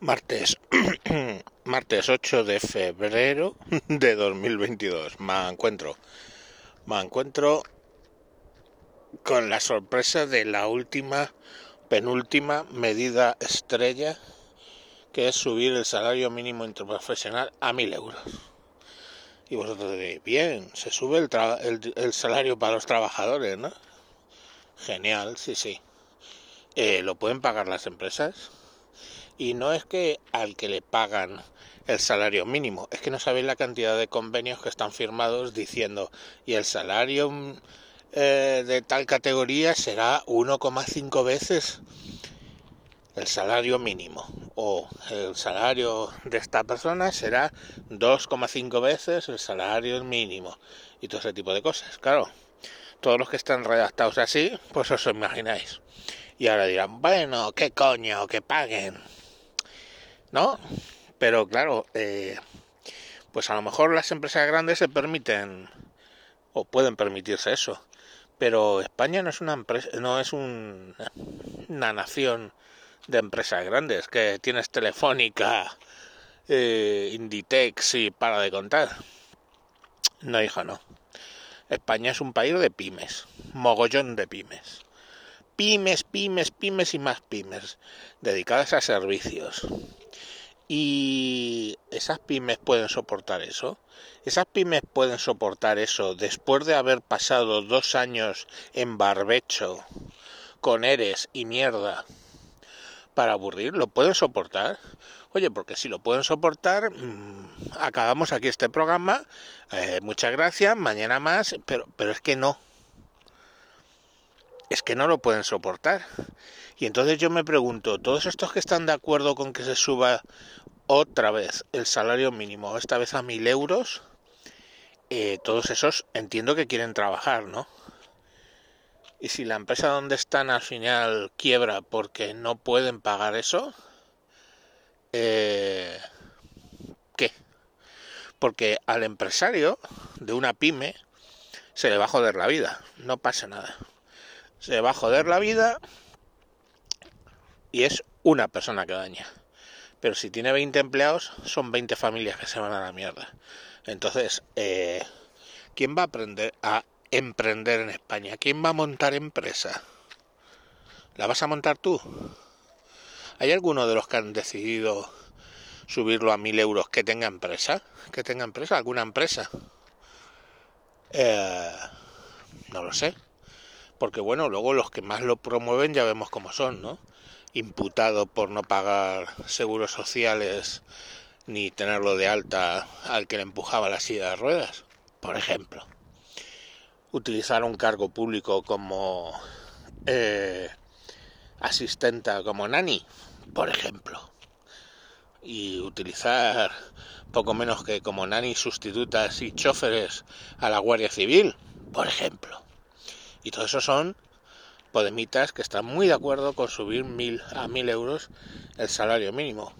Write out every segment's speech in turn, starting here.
Martes, martes 8 de febrero de 2022. Me encuentro, me encuentro con la sorpresa de la última, penúltima medida estrella, que es subir el salario mínimo interprofesional a mil euros. Y vosotros diréis, bien, se sube el, el, el, salario para los trabajadores, ¿no? Genial, sí, sí. Eh, ¿Lo pueden pagar las empresas? Y no es que al que le pagan el salario mínimo, es que no sabéis la cantidad de convenios que están firmados diciendo y el salario eh, de tal categoría será 1,5 veces el salario mínimo o el salario de esta persona será 2,5 veces el salario mínimo y todo ese tipo de cosas. Claro, todos los que están redactados así, pues os imagináis. Y ahora dirán, bueno, qué coño, que paguen. ¿No? Pero claro, eh, pues a lo mejor las empresas grandes se permiten o pueden permitirse eso, pero España no es una empresa, no es un, una nación de empresas grandes que tienes Telefónica, eh, Inditex y para de contar. No, hijo, no. España es un país de pymes, mogollón de pymes. Pymes, pymes, pymes y más pymes, dedicadas a servicios. Y esas pymes pueden soportar eso. Esas pymes pueden soportar eso después de haber pasado dos años en barbecho, con eres y mierda, para aburrir. ¿Lo pueden soportar? Oye, porque si lo pueden soportar, mmm, acabamos aquí este programa. Eh, muchas gracias, mañana más, pero, pero es que no. Es que no lo pueden soportar. Y entonces yo me pregunto, ¿todos estos que están de acuerdo con que se suba otra vez el salario mínimo, esta vez a mil euros, eh, todos esos entiendo que quieren trabajar, ¿no? Y si la empresa donde están al final quiebra porque no pueden pagar eso, eh, ¿qué? Porque al empresario de una pyme se le va a joder la vida, no pasa nada. Se va a joder la vida y es una persona que daña. Pero si tiene 20 empleados, son 20 familias que se van a la mierda. Entonces, eh, ¿quién va a aprender a emprender en España? ¿Quién va a montar empresa? ¿La vas a montar tú? ¿Hay alguno de los que han decidido subirlo a mil euros que tenga empresa? ¿Que tenga empresa? ¿Alguna empresa? Eh, no lo sé. Porque bueno, luego los que más lo promueven ya vemos cómo son, ¿no? imputado por no pagar seguros sociales ni tenerlo de alta al que le empujaba la silla de ruedas, por ejemplo. Utilizar un cargo público como eh, asistenta, como nani, por ejemplo. Y utilizar poco menos que como nani sustitutas y choferes a la Guardia Civil, por ejemplo. Y todo eso son podemitas que están muy de acuerdo con subir mil a mil euros el salario mínimo.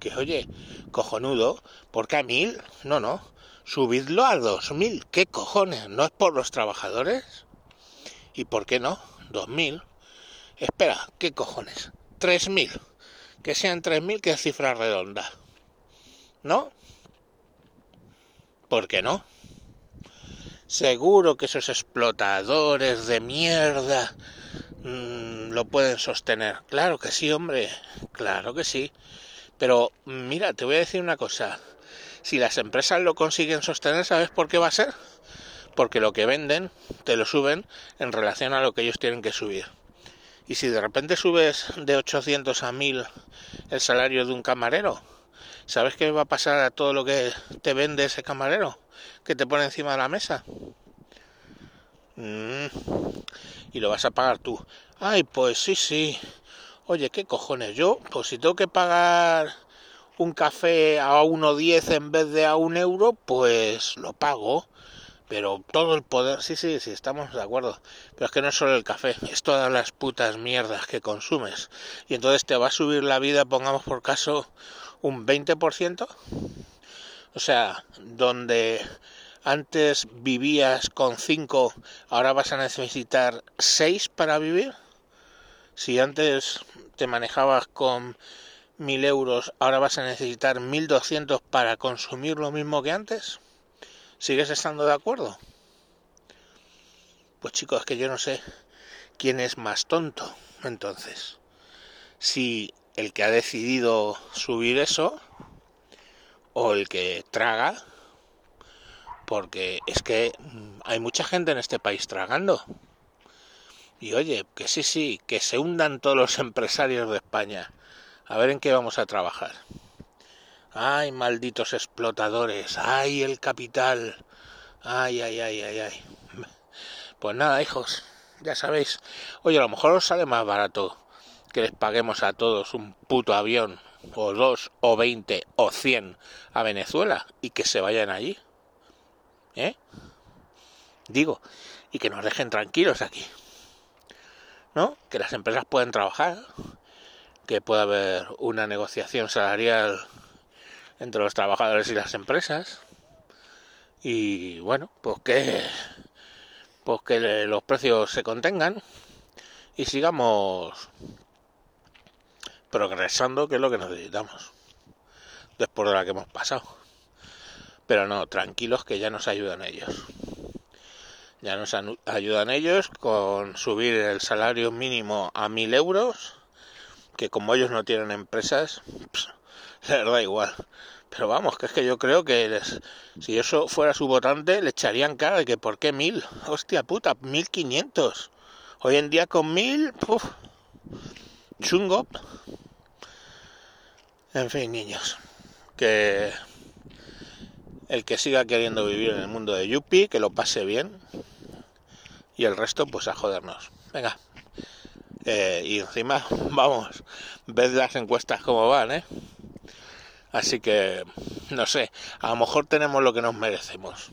Que oye, cojonudo, ¿por qué a mil? No, no, subidlo a dos mil. ¿Qué cojones? ¿No es por los trabajadores? ¿Y por qué no? Dos mil. Espera, ¿qué cojones? Tres mil. Que sean tres mil, que es cifra redonda. ¿No? ¿Por qué no? Seguro que esos explotadores de mierda mmm, lo pueden sostener. Claro que sí, hombre, claro que sí. Pero mira, te voy a decir una cosa. Si las empresas lo consiguen sostener, ¿sabes por qué va a ser? Porque lo que venden te lo suben en relación a lo que ellos tienen que subir. Y si de repente subes de 800 a 1000 el salario de un camarero, ¿sabes qué va a pasar a todo lo que te vende ese camarero? Que te pone encima de la mesa. Mm. Y lo vas a pagar tú. Ay, pues sí, sí. Oye, ¿qué cojones? Yo, pues si tengo que pagar un café a 1,10 en vez de a un euro, pues lo pago. Pero todo el poder, sí, sí, sí, estamos de acuerdo. Pero es que no es solo el café, es todas las putas mierdas que consumes. Y entonces te va a subir la vida, pongamos por caso, un 20%. O sea, donde antes vivías con 5, ahora vas a necesitar 6 para vivir. Si antes te manejabas con mil euros, ahora vas a necesitar 1200 para consumir lo mismo que antes? ¿Sigues estando de acuerdo? Pues chicos, es que yo no sé quién es más tonto. Entonces, si el que ha decidido subir eso o el que traga, porque es que hay mucha gente en este país tragando. Y oye, que sí, sí, que se hundan todos los empresarios de España. A ver en qué vamos a trabajar. Ay, malditos explotadores. Ay, el capital. Ay, ay, ay, ay, ay. Pues nada, hijos, ya sabéis. Oye, a lo mejor os sale más barato que les paguemos a todos un puto avión, o dos, o veinte, o cien a Venezuela y que se vayan allí. ¿Eh? Digo, y que nos dejen tranquilos aquí. ¿No? Que las empresas pueden trabajar, que pueda haber una negociación salarial entre los trabajadores y las empresas. Y bueno, pues que pues que los precios se contengan y sigamos progresando, que es lo que necesitamos después de la que hemos pasado. Pero no, tranquilos que ya nos ayudan ellos. Ya nos ayudan ellos con subir el salario mínimo a mil euros, que como ellos no tienen empresas, les da igual. Pero vamos, que es que yo creo que si eso fuera su votante, le echarían cara de que ¿por qué mil? Hostia puta, mil quinientos. Hoy en día con mil, chungo. En fin, niños, que el que siga queriendo vivir en el mundo de Yuppie, que lo pase bien. Y el resto, pues a jodernos. Venga. Eh, y encima, vamos, ved las encuestas como van, ¿eh? Así que, no sé, a lo mejor tenemos lo que nos merecemos.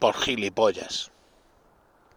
Por gilipollas.